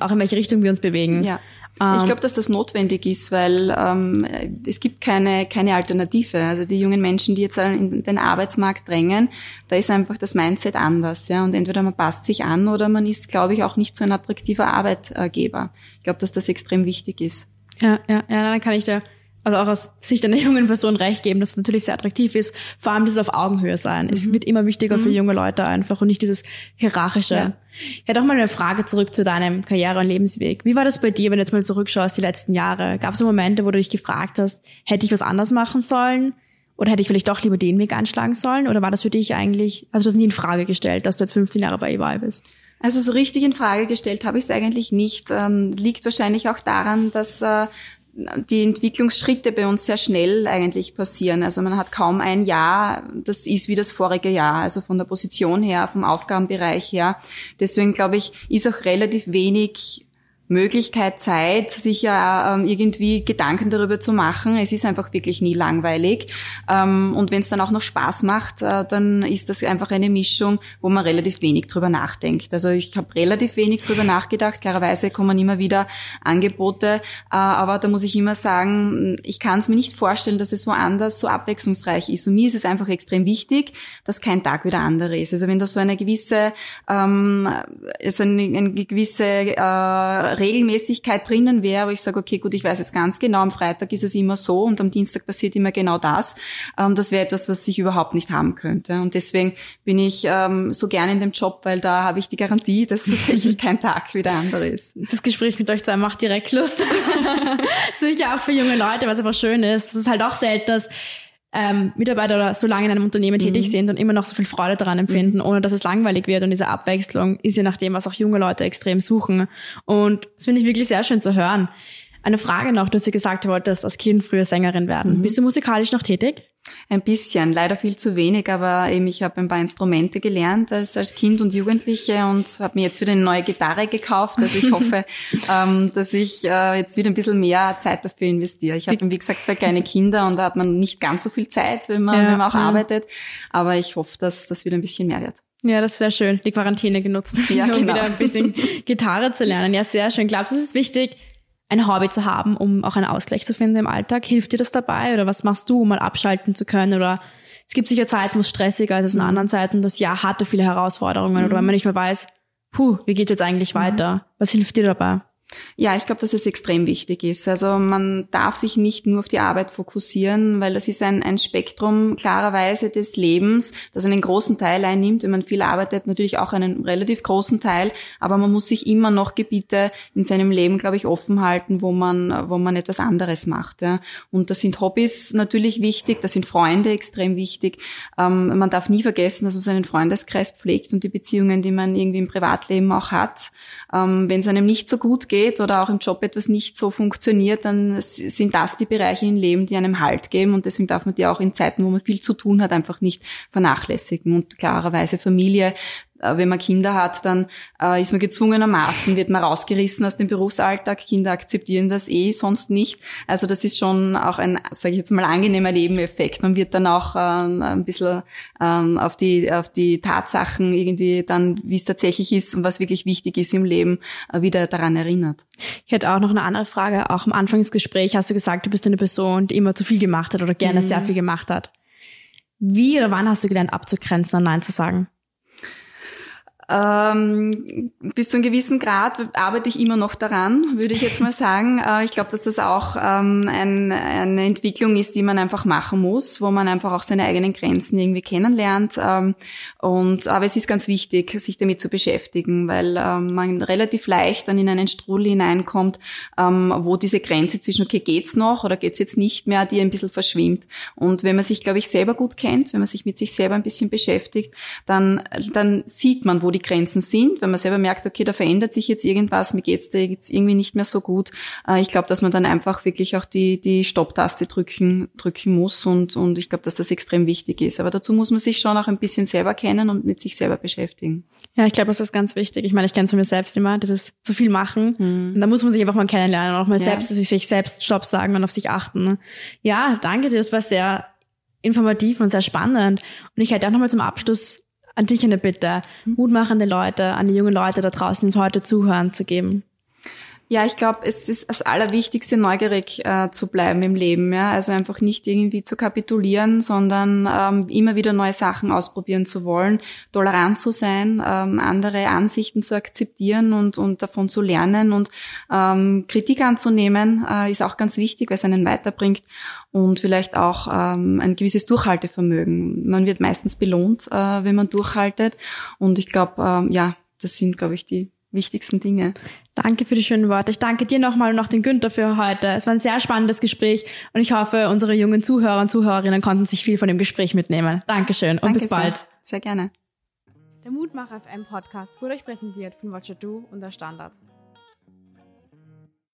auch in welche Richtung wir uns bewegen. Ja. Ich Ähm, glaube, dass das notwendig ist, weil ähm, es gibt keine, keine Alternative. Also die jungen Menschen, die jetzt in den Arbeitsmarkt drängen, da ist einfach das Mindset anders. Ja? Und entweder man passt sich an oder man ist, glaube ich, auch nicht so ein attraktiver Arbeitgeber. Ich glaube, dass das extrem wichtig ist. Ja, ja, ja, dann kann ich dir also auch aus Sicht einer jungen Person recht geben, dass es natürlich sehr attraktiv ist. Vor allem dieses auf Augenhöhe sein. Es wird immer wichtiger für junge Leute einfach und nicht dieses hierarchische. Ja. Ich hätte auch mal eine Frage zurück zu deinem Karriere- und Lebensweg. Wie war das bei dir, wenn du jetzt mal zurückschaust, die letzten Jahre? Gab es so Momente, wo du dich gefragt hast, hätte ich was anders machen sollen? Oder hätte ich vielleicht doch lieber den Weg einschlagen sollen? Oder war das für dich eigentlich, also das nie in Frage gestellt, dass du jetzt 15 Jahre bei EY bist? Also so richtig in Frage gestellt habe ich es eigentlich nicht. Ähm, liegt wahrscheinlich auch daran, dass äh, die Entwicklungsschritte bei uns sehr schnell eigentlich passieren. Also man hat kaum ein Jahr, das ist wie das vorige Jahr, also von der Position her, vom Aufgabenbereich her. Deswegen glaube ich, ist auch relativ wenig Möglichkeit, Zeit, sich ja ähm, irgendwie Gedanken darüber zu machen. Es ist einfach wirklich nie langweilig. Ähm, und wenn es dann auch noch Spaß macht, äh, dann ist das einfach eine Mischung, wo man relativ wenig drüber nachdenkt. Also ich habe relativ wenig drüber nachgedacht. Klarerweise kommen immer wieder Angebote, äh, aber da muss ich immer sagen, ich kann es mir nicht vorstellen, dass es woanders so abwechslungsreich ist. Und mir ist es einfach extrem wichtig, dass kein Tag wie der andere ist. Also wenn da so eine gewisse, ähm, so eine, eine gewisse äh, Regelmäßigkeit drinnen wäre, wo ich sage, okay, gut, ich weiß jetzt ganz genau, am Freitag ist es immer so und am Dienstag passiert immer genau das. Ähm, das wäre etwas, was ich überhaupt nicht haben könnte. Und deswegen bin ich ähm, so gerne in dem Job, weil da habe ich die Garantie, dass tatsächlich kein Tag wie der andere ist. Das Gespräch mit euch zwei macht direkt Lust. Sicher auch für junge Leute, was einfach schön ist. Es ist halt auch selten, dass ähm, Mitarbeiter so lange in einem Unternehmen tätig sind und immer noch so viel Freude daran empfinden, ohne dass es langweilig wird. Und diese Abwechslung ist je nachdem, was auch junge Leute extrem suchen. Und das finde ich wirklich sehr schön zu hören. Eine Frage noch, du hast ja gesagt, du wolltest als Kind früher Sängerin werden. Bist du musikalisch noch tätig? Ein bisschen, leider viel zu wenig, aber eben ich habe ein paar Instrumente gelernt als, als Kind und Jugendliche und habe mir jetzt wieder eine neue Gitarre gekauft. Also ich hoffe, ähm, dass ich äh, jetzt wieder ein bisschen mehr Zeit dafür investiere. Ich habe, wie gesagt, zwei kleine Kinder und da hat man nicht ganz so viel Zeit, wenn man, Ja, wenn man auch ja. arbeitet. Aber ich hoffe, dass das wieder ein bisschen mehr wird. Ja, das wäre schön. Die Quarantäne genutzt, Ja, um genau. wieder ein bisschen Gitarre zu lernen. Ja, sehr schön. Glaubst du, es ist wichtig, ein Hobby zu haben, um auch einen Ausgleich zu finden im Alltag? Hilft dir das dabei? Oder was machst du, um mal abschalten zu können? Oder es gibt sicher Zeiten, wo es stressiger ist als in anderen Zeiten. Das Jahr hatte viele Herausforderungen. Oder wenn man nicht mehr weiß, puh, wie geht jetzt eigentlich weiter? Was hilft dir dabei? Ja, ich glaube, dass es extrem wichtig ist. Also man darf sich nicht nur auf die Arbeit fokussieren, weil das ist ein, ein Spektrum klarerweise des Lebens, das einen großen Teil einnimmt. Wenn man viel arbeitet, natürlich auch einen relativ großen Teil, aber man muss sich immer noch Gebiete in seinem Leben, glaube ich, offen halten, wo man, wo man etwas anderes macht. Ja. Und da sind Hobbys natürlich wichtig, da sind Freunde extrem wichtig. Ähm, man darf nie vergessen, dass man seinen Freundeskreis pflegt und die Beziehungen, die man irgendwie im Privatleben auch hat. Ähm, Wenn es einem nicht so gut geht oder auch im Job etwas nicht so funktioniert, dann sind das die Bereiche im Leben, die einem Halt geben. Und deswegen darf man die auch in Zeiten, wo man viel zu tun hat, einfach nicht vernachlässigen. Und klarerweise Familie, wenn man Kinder hat, dann äh, ist man gezwungenermaßen, wird man rausgerissen aus dem Berufsalltag. Kinder akzeptieren das eh sonst nicht. Also das ist schon auch ein, sage ich jetzt mal, angenehmer Nebeneffekt. Man wird dann auch ähm, ein bisschen ähm, auf die auf die Tatsachen irgendwie dann, wie es tatsächlich ist und was wirklich wichtig ist im Leben, äh, wieder daran erinnert. Ich hätte auch noch eine andere Frage. Auch am Anfang des Gesprächs hast du gesagt, du bist eine Person, die immer zu viel gemacht hat oder gerne sehr viel gemacht hat. Wie oder wann hast du gelernt, abzugrenzen und Nein zu sagen? Ähm, bis zu einem gewissen Grad arbeite ich immer noch daran, würde ich jetzt mal sagen. Äh, ich glaube, dass das auch ähm, ein, eine Entwicklung ist, die man einfach machen muss, wo man einfach auch seine eigenen Grenzen irgendwie kennenlernt. Ähm, und aber es ist ganz wichtig, sich damit zu beschäftigen, weil ähm, man relativ leicht dann in einen Strudel hineinkommt, ähm, wo diese Grenze zwischen okay geht's noch oder geht's jetzt nicht mehr, die ein bisschen verschwimmt. Und wenn man sich, glaube ich, selber gut kennt, wenn man sich mit sich selber ein bisschen beschäftigt, dann dann sieht man, wo die Grenzen sind, wenn man selber merkt, okay, da verändert sich jetzt irgendwas, mir geht's da jetzt irgendwie nicht mehr so gut. Äh, ich glaube, dass man dann einfach wirklich auch die, die Stopptaste drücken, drücken muss und, und ich glaube, dass das extrem wichtig ist. Aber dazu muss man sich schon auch ein bisschen selber kennen und mit sich selber beschäftigen. Ja, ich glaube, das ist ganz wichtig. Ich meine, ich kenne es von mir selbst immer, das ist zu viel machen. Und da muss man sich einfach mal kennenlernen und auch mal Ja. selbst, sich selbst Stopp sagen und auf sich achten. ne? Ja, danke dir. Das war sehr informativ und sehr spannend. Und ich hätte auch nochmal zum Abschluss an dich eine Bitte, mhm. mutmachende Leute, an die jungen Leute da draußen, die heute zuhören, zu geben. Ja, ich glaube, es ist das Allerwichtigste, neugierig äh, zu bleiben im Leben. Ja? Also einfach nicht irgendwie zu kapitulieren, sondern ähm, immer wieder neue Sachen ausprobieren zu wollen, tolerant zu sein, ähm, andere Ansichten zu akzeptieren und, und davon zu lernen und ähm, Kritik anzunehmen, äh, ist auch ganz wichtig, weil es einen weiterbringt und vielleicht auch ähm, ein gewisses Durchhaltevermögen. Man wird meistens belohnt, äh, wenn man durchhaltet und ich glaube, ähm, ja, das sind, glaube ich, die wichtigsten Dinge. Danke für die schönen Worte. Ich danke dir nochmal und auch den Günther für heute. Es war ein sehr spannendes Gespräch und ich hoffe, unsere jungen Zuhörer und Zuhörerinnen konnten sich viel von dem Gespräch mitnehmen. Dankeschön und Danke bis bald. Sehr, sehr gerne. Der Mutmacher FM Podcast wurde euch präsentiert von Watcher Du und der Standard.